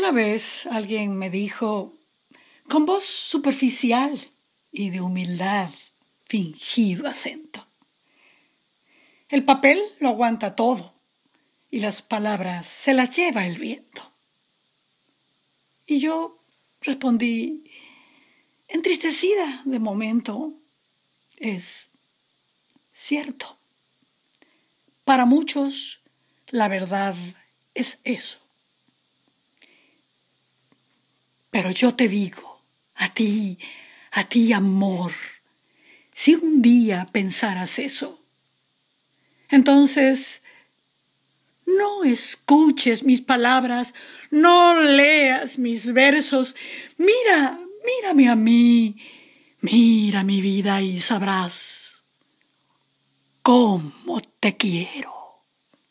Una vez alguien me dijo, con voz superficial y de humildad, fingido acento, el papel lo aguanta todo y las palabras se las lleva el viento. Y yo respondí, entristecida de momento, es cierto. Para muchos, la verdad es eso. Pero yo te digo, a ti, a ti amor, si un día pensaras eso, entonces no escuches mis palabras, no leas mis versos, mira, mírame a mí, mira mi vida y sabrás cómo te quiero.